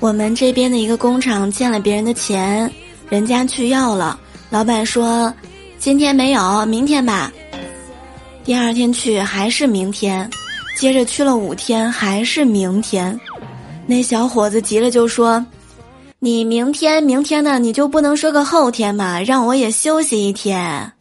我们这边的一个工厂欠了别人的钱人家去要了。老板说今天没有明天吧。第二天去还是明天接着去了五天还是明天。那小伙子急了就说你明天明天的你就不能说个后天嘛让我也休息一天。